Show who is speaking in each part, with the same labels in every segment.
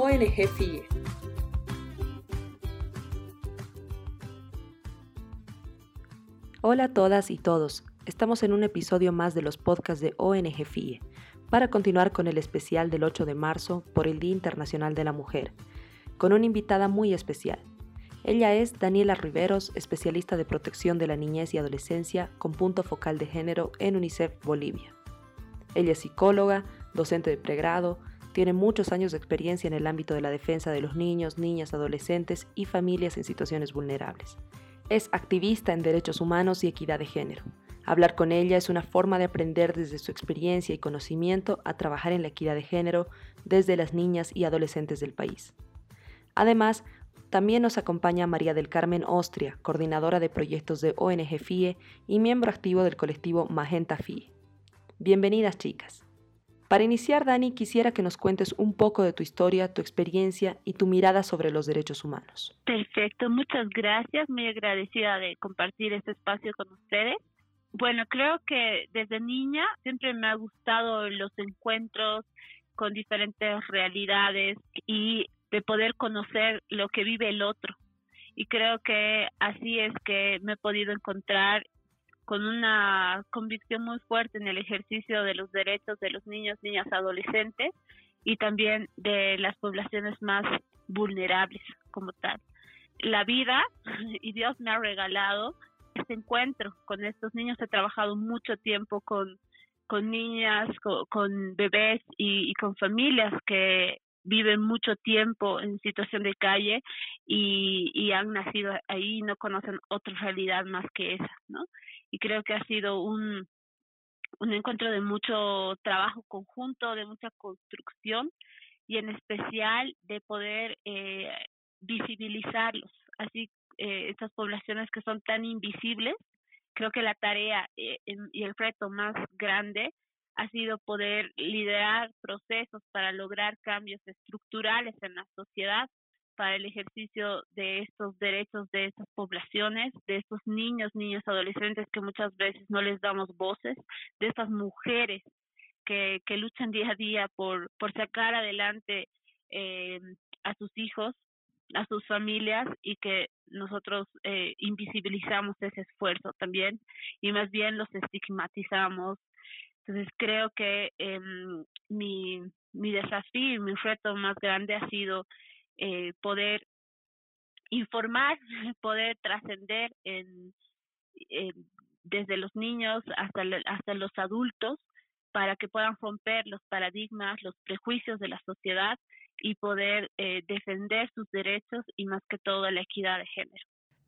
Speaker 1: ONG FIE.
Speaker 2: Hola a todas y todos. Estamos en un episodio más de los podcasts de ONG FIE para continuar con el especial del 8 de marzo por el Día Internacional de la Mujer, con una invitada muy especial. Ella es Daniela Riveros, especialista de protección de la niñez y adolescencia con punto focal de género en UNICEF Bolivia. Ella es psicóloga, docente de pregrado, tiene muchos años de experiencia en el ámbito de la defensa de los niños, niñas, adolescentes y familias en situaciones vulnerables. Es activista en derechos humanos y equidad de género. Hablar con ella es una forma de aprender desde su experiencia y conocimiento a trabajar en la equidad de género desde las niñas y adolescentes del país. Además, también nos acompaña María del Carmen Ostria, coordinadora de proyectos de ONG FIE y miembro activo del colectivo Magenta FIE. Bienvenidas chicas. Para iniciar, Dani, quisiera que nos cuentes un poco de tu historia, tu experiencia y tu mirada sobre los derechos humanos.
Speaker 3: Perfecto, muchas gracias. Muy agradecida de compartir este espacio con ustedes. Bueno, creo que desde niña siempre me ha gustado los encuentros con diferentes realidades y de poder conocer lo que vive el otro. Y creo que así es que me he podido encontrar con una convicción muy fuerte en el ejercicio de los derechos de los niños, niñas, adolescentes y también de las poblaciones más vulnerables como tal. La vida y Dios me ha regalado este encuentro con estos niños. He trabajado mucho tiempo con, niñas, con, bebés y, con familias que viven mucho tiempo en situación de calle y han nacido ahí y no conocen otra realidad más que esa, ¿no? Y creo que ha sido un, un encuentro de mucho trabajo conjunto, de mucha construcción y en especial de poder eh, visibilizarlos, así eh, estas poblaciones que son tan invisibles. Creo que la tarea eh, y el reto más grande ha sido poder liderar procesos para lograr cambios estructurales en la sociedad para el ejercicio de estos derechos de estas poblaciones, de estos niños, niñas, adolescentes que muchas veces no les damos voces, de estas mujeres que, que luchan día a día por, por sacar adelante eh, a sus hijos, a sus familias y que nosotros eh, invisibilizamos ese esfuerzo también y más bien los estigmatizamos. Entonces creo que eh, mi, mi desafío mi reto más grande ha sido eh, poder informar, poder trascender en, desde los niños hasta, hasta los adultos para que puedan romper los paradigmas, los prejuicios de la sociedad y poder eh, defender sus derechos y más que todo la equidad de género.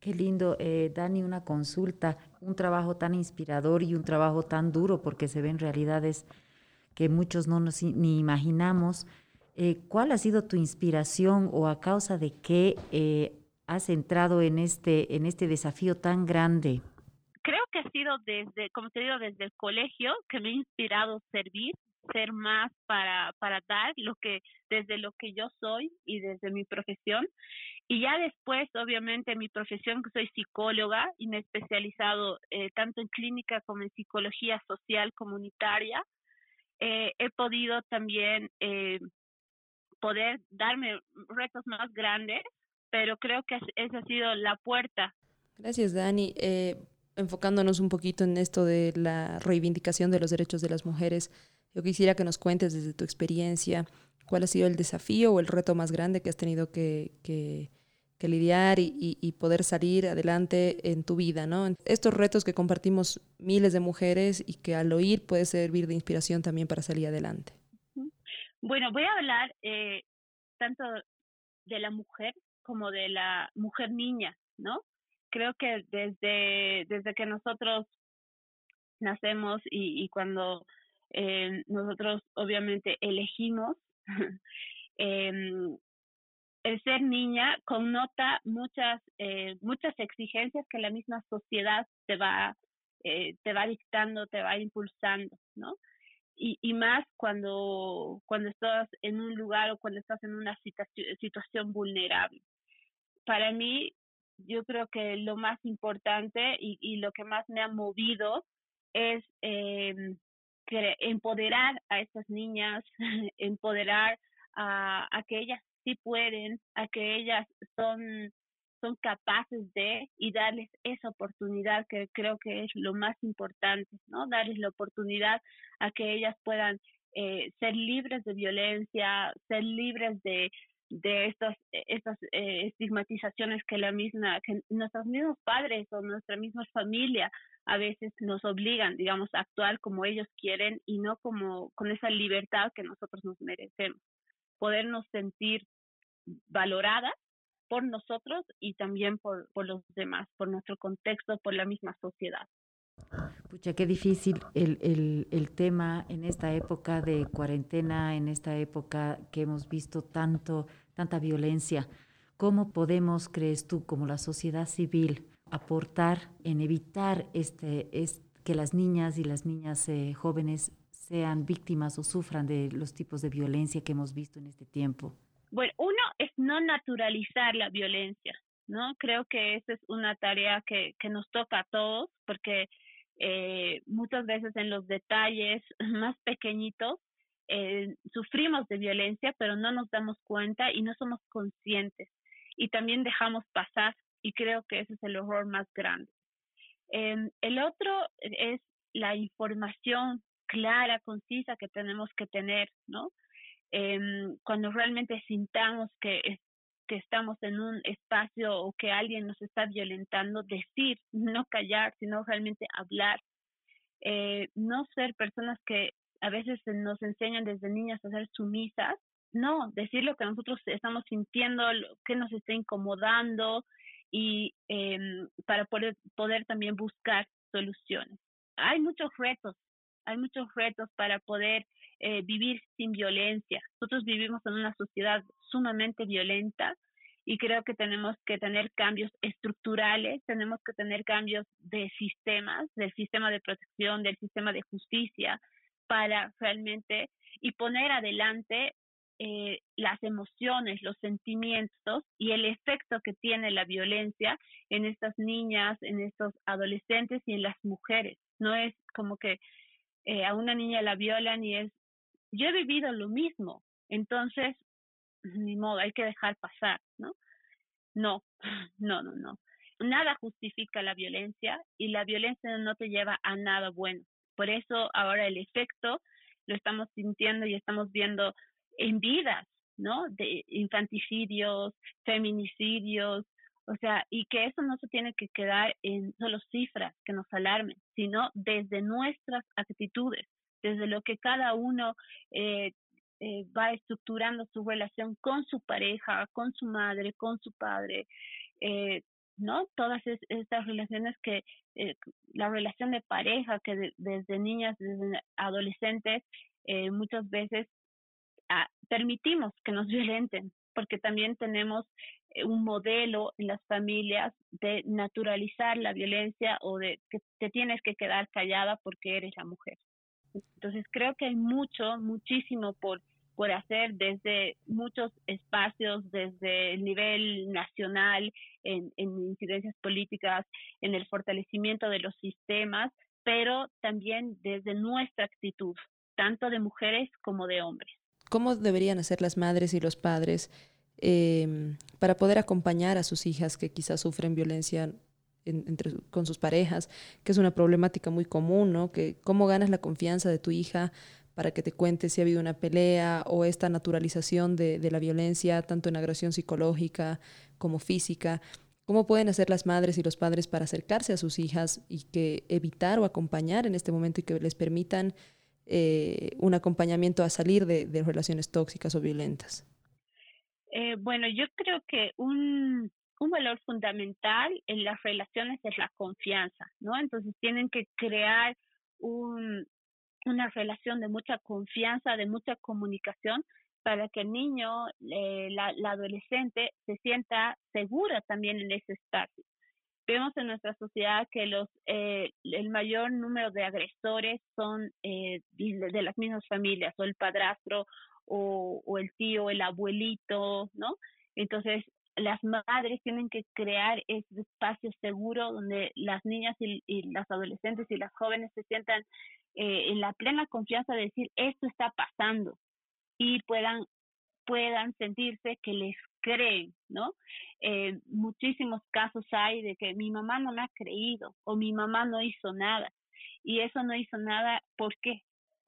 Speaker 2: Qué lindo, eh, Dani, una consulta, un trabajo tan inspirador y un trabajo tan duro porque se ven realidades que muchos no nos ni imaginamos. Eh, ¿Cuál ha sido tu inspiración o a causa de qué eh, has entrado en este, en este desafío tan grande?
Speaker 3: Creo que ha sido desde, como te digo, desde el colegio que me ha inspirado servir, ser más para, para dar lo que, desde lo que yo soy y desde mi profesión. Y ya después, obviamente, mi profesión, que soy psicóloga y me he especializado eh, tanto en clínica como en psicología social comunitaria, he podido también poder darme retos más grandes, pero creo que esa ha sido la puerta.
Speaker 2: Gracias, Dani. Eh, enfocándonos un poquito en esto de la reivindicación de los derechos de las mujeres, yo quisiera que nos cuentes desde tu experiencia cuál ha sido el desafío o el reto más grande que has tenido que, que, lidiar y, y, poder salir adelante en tu vida, ¿no? Estos retos que compartimos miles de mujeres y que al oír puede servir de inspiración también para salir adelante.
Speaker 3: Bueno, voy a hablar eh, tanto de la mujer como de la mujer niña, ¿no? Creo que desde, desde que nosotros nacemos y, y cuando eh, nosotros obviamente elegimos, eh, el ser niña connota muchas, eh, muchas exigencias que la misma sociedad te va, eh, te va dictando, te va impulsando, ¿no? Y, y más cuando, cuando estás en un lugar o cuando estás en una situación, vulnerable. Para mí, yo creo que lo más importante y, y lo que más me ha movido es eh, empoderar a estas niñas, empoderar a, a, que ellas sí pueden, a que ellas son son capaces de y darles esa oportunidad que creo que es lo más importante, ¿no? Darles la oportunidad a que ellas puedan eh, ser libres de violencia, ser libres de, de estas, estas eh, estigmatizaciones que la misma, que nuestros mismos padres o nuestra misma familia a veces nos obligan, digamos, a actuar como ellos quieren y no como con esa libertad que nosotros nos merecemos. Podernos sentir valoradas por nosotros y también por, por los demás, por nuestro contexto, por la misma sociedad.
Speaker 1: Pucha, qué difícil el, el, el, tema en esta época de cuarentena, en esta época que hemos visto tanto, tanta violencia. ¿Cómo podemos, crees tú, como la sociedad civil, aportar en evitar este, es, que las niñas y las niñas eh, jóvenes sean víctimas o sufran de los tipos de violencia que hemos visto en este tiempo?
Speaker 3: Bueno, uno no naturalizar la violencia, ¿no? Creo que esa es una tarea que, nos toca a todos, porque eh, muchas veces en los detalles más pequeñitos eh, sufrimos de violencia, pero no nos damos cuenta y no somos conscientes. Y también dejamos pasar, y creo que ese es el horror más grande. Eh, el otro es la información clara, concisa que tenemos que tener, ¿no? Em, cuando realmente sintamos que, que estamos en un espacio o que alguien nos está violentando, decir, no callar, sino realmente hablar. Eh, no ser personas que a veces nos enseñan desde niñas a ser sumisas, no, decir lo que nosotros estamos sintiendo, lo que nos está incomodando y em, para poder, poder también buscar soluciones. Hay muchos retos, hay muchos retos para poder eh, vivir sin violencia. Nosotros vivimos en una sociedad sumamente violenta y creo que tenemos que tener cambios estructurales, tenemos que tener cambios de sistemas, del sistema de protección, del sistema de justicia, para realmente y poner adelante eh, las emociones, los sentimientos y el efecto que tiene la violencia en estas niñas, en estos adolescentes y en las mujeres. No es como que eh, a una niña la violan y es yo he vivido lo mismo, entonces, ni modo, hay que dejar pasar, ¿no? No, no, no, no. Nada justifica la violencia y la violencia no te lleva a nada bueno. Por eso ahora el efecto lo estamos sintiendo y estamos viendo en vidas, ¿no? De infanticidios, feminicidios, o sea, y que eso no se tiene que quedar en solo cifras que nos alarmen, sino desde nuestras actitudes desde lo que cada uno eh, eh, va estructurando su relación con su pareja, con su madre, con su padre, eh, ¿no? Todas estas relaciones que, la relación de pareja que desde niñas, desde adolescentes, muchas veces ah, permitimos que nos violenten, porque también tenemos un modelo en las familias de naturalizar la violencia o de que te tienes que quedar callada porque eres la mujer. Entonces creo que hay mucho, muchísimo por, por hacer desde muchos espacios, desde el nivel nacional, en, en incidencias políticas, en el fortalecimiento de los sistemas, pero también desde nuestra actitud, tanto de mujeres como de hombres.
Speaker 2: ¿Cómo deberían hacer las madres y los padres eh, para poder acompañar a sus hijas que quizás sufren violencia entre, con sus parejas, que es una problemática muy común, ¿no? Que cómo ganas la confianza de tu hija para que te cuente si ha habido una pelea o esta naturalización de, la violencia, tanto en agresión psicológica como física. ¿Cómo pueden hacer las madres y los padres para acercarse a sus hijas y que evitar o acompañar en este momento y que les permitan eh, un acompañamiento a salir de relaciones tóxicas o violentas?
Speaker 3: Eh, bueno, yo creo que un, un valor fundamental en las relaciones es la confianza, ¿no? Entonces tienen que crear un, una relación de mucha confianza, de mucha comunicación, para que el niño, eh, la, la, adolescente, se sienta segura también en ese espacio. Vemos en nuestra sociedad que los eh, el mayor número de agresores son eh, de, las mismas familias, o el padrastro, o, el tío, el abuelito, ¿no? Entonces, las madres tienen que crear ese espacio seguro donde las niñas y, las adolescentes y las jóvenes se sientan eh, en la plena confianza de decir esto está pasando y puedan puedan sentirse que les creen, ¿no? Eh, muchísimos casos hay de que mi mamá no me ha creído o mi mamá no hizo nada. Y eso no hizo nada, ¿por qué?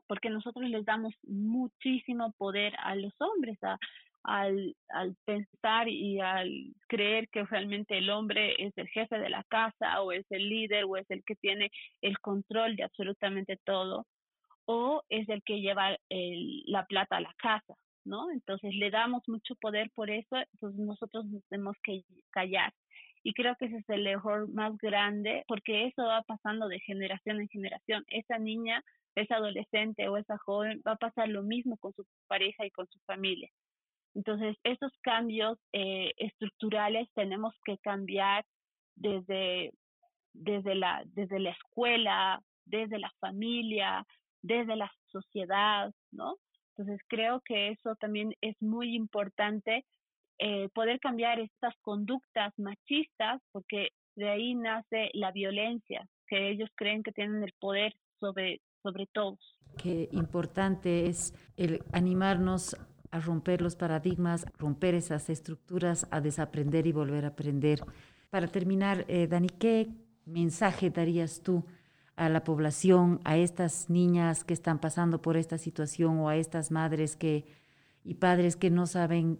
Speaker 3: Porque nosotros les damos muchísimo poder a los hombres, a, al, al pensar y al creer que realmente el hombre es el jefe de la casa o es el líder o es el que tiene el control de absolutamente todo o es el que lleva la plata a la casa, ¿no? Entonces le damos mucho poder por eso, entonces nosotros nos tenemos que callar. Y creo que ese es el error más grande, porque eso va pasando de generación en generación. Esa niña, esa adolescente o esa joven va a pasar lo mismo con su pareja y con su familia. Entonces, esos cambios eh, estructurales tenemos que cambiar desde, desde, la, desde la escuela, desde la familia, desde la sociedad, ¿no? Entonces, creo que eso también es muy importante, eh, poder cambiar estas conductas machistas, porque de ahí nace la violencia, que ellos creen que tienen el poder sobre, sobre todos.
Speaker 1: Qué importante es el animarnos a romper los paradigmas, romper esas estructuras, a desaprender y volver a aprender. Para terminar, eh, Dani, ¿qué mensaje darías tú a la población, a estas niñas que están pasando por esta situación o a estas madres que, y padres que no saben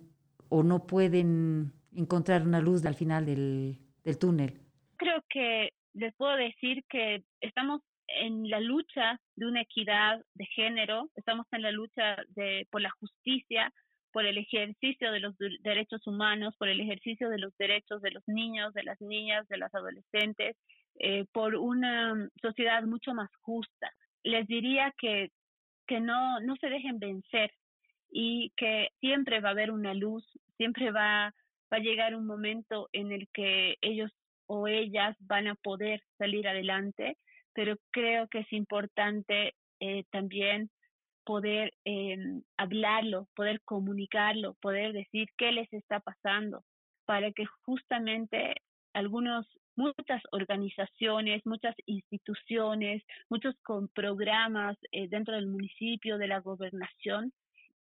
Speaker 1: o no pueden encontrar una luz al final del, del túnel?
Speaker 3: Creo que les puedo decir que estamos en la lucha de una equidad de género, estamos en la lucha de, por la justicia, por el ejercicio de los derechos humanos, por el ejercicio de los derechos de los niños, de las niñas, de las adolescentes, eh, por una sociedad mucho más justa. Les diría que, que no, no se dejen vencer y que siempre va a haber una luz, siempre va, va a llegar un momento en el que ellos o ellas van a poder salir adelante pero creo que es importante eh, también poder eh, hablarlo, poder comunicarlo, poder decir qué les está pasando, para que justamente algunos, muchas organizaciones, muchas instituciones, muchos con programas eh, dentro del municipio, de la gobernación,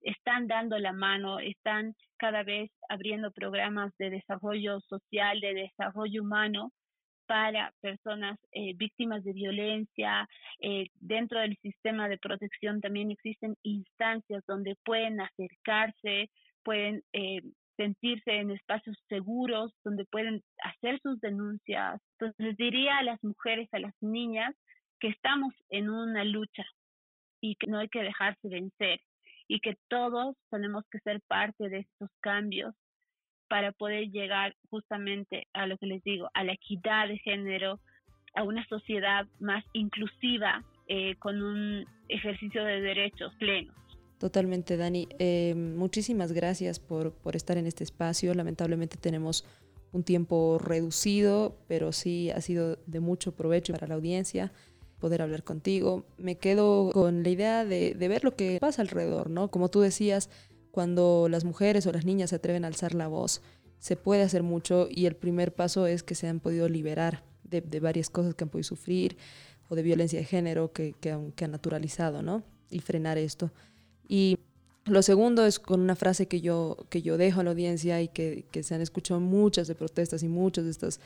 Speaker 3: están dando la mano, están cada vez abriendo programas de desarrollo social, de desarrollo humano, para personas eh, víctimas de violencia. Eh, dentro del sistema de protección también existen instancias donde pueden acercarse, pueden eh, sentirse en espacios seguros, donde pueden hacer sus denuncias. Entonces diría a las mujeres, a las niñas, que estamos en una lucha y que no hay que dejarse vencer y que todos tenemos que ser parte de estos cambios para poder llegar justamente a lo que les digo, a la equidad de género, a una sociedad más inclusiva eh, con un ejercicio de derechos plenos.
Speaker 2: Totalmente, Dani. Eh, muchísimas gracias por, por estar en este espacio. Lamentablemente tenemos un tiempo reducido, pero sí ha sido de mucho provecho para la audiencia poder hablar contigo. Me quedo con la idea de, de ver lo que pasa alrededor, ¿no? Como tú decías, cuando las mujeres o las niñas se atreven a alzar la voz, se puede hacer mucho y el primer paso es que se han podido liberar de, varias cosas que han podido sufrir o de violencia de género que, que, han, naturalizado, ¿no? Y frenar esto. Y lo segundo es con una frase que yo, que yo dejo a la audiencia y que, que se han escuchado muchas de protestas y muchas de estas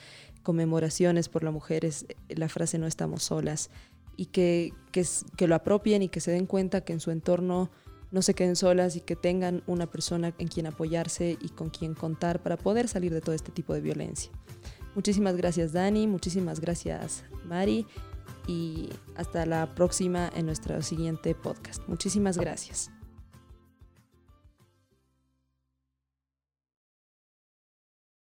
Speaker 2: conmemoraciones por las mujeres, la frase no estamos solas, y que, que, que lo apropien y que se den cuenta que en su entorno no se queden solas y que tengan una persona en quien apoyarse y con quien contar para poder salir de todo este tipo de violencia. Muchísimas gracias Dani, muchísimas gracias Mari y hasta la próxima en nuestro siguiente podcast. Muchísimas gracias.